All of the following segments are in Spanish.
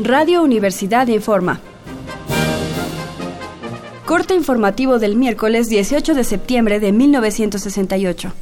Radio Universidad informa. Corte informativo del miércoles 18 de septiembre de 1968.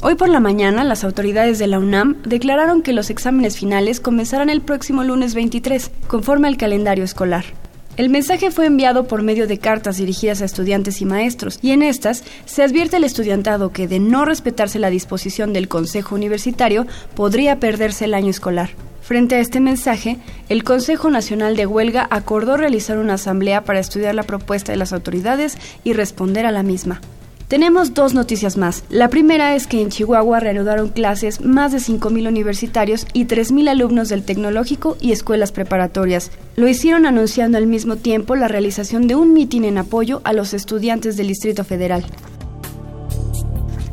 Hoy por la mañana, las autoridades de la UNAM declararon que los exámenes finales comenzarán el próximo lunes 23, conforme al calendario escolar. El mensaje fue enviado por medio de cartas dirigidas a estudiantes y maestros, y en estas se advierte al estudiantado que de no respetarse la disposición del Consejo Universitario podría perderse el año escolar. Frente a este mensaje, el Consejo Nacional de Huelga acordó realizar una asamblea para estudiar la propuesta de las autoridades y responder a la misma. Tenemos dos noticias más. La primera es que en Chihuahua reanudaron clases más de 5.000 universitarios y 3.000 alumnos del tecnológico y escuelas preparatorias. Lo hicieron anunciando al mismo tiempo la realización de un mitin en apoyo a los estudiantes del Distrito Federal.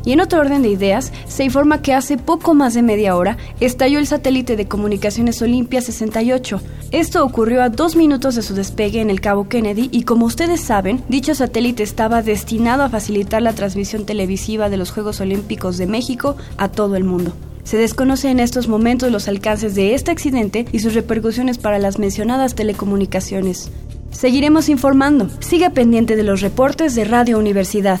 Y en otro orden de ideas, se informa que hace poco más de media hora estalló el satélite de comunicaciones Olimpia 68. Esto ocurrió a dos minutos de su despegue en el Cabo Kennedy y como ustedes saben, dicho satélite estaba destinado a facilitar la transmisión televisiva de los Juegos Olímpicos de México a todo el mundo. Se desconoce en estos momentos los alcances de este accidente y sus repercusiones para las mencionadas telecomunicaciones. Seguiremos informando. Siga pendiente de los reportes de Radio Universidad.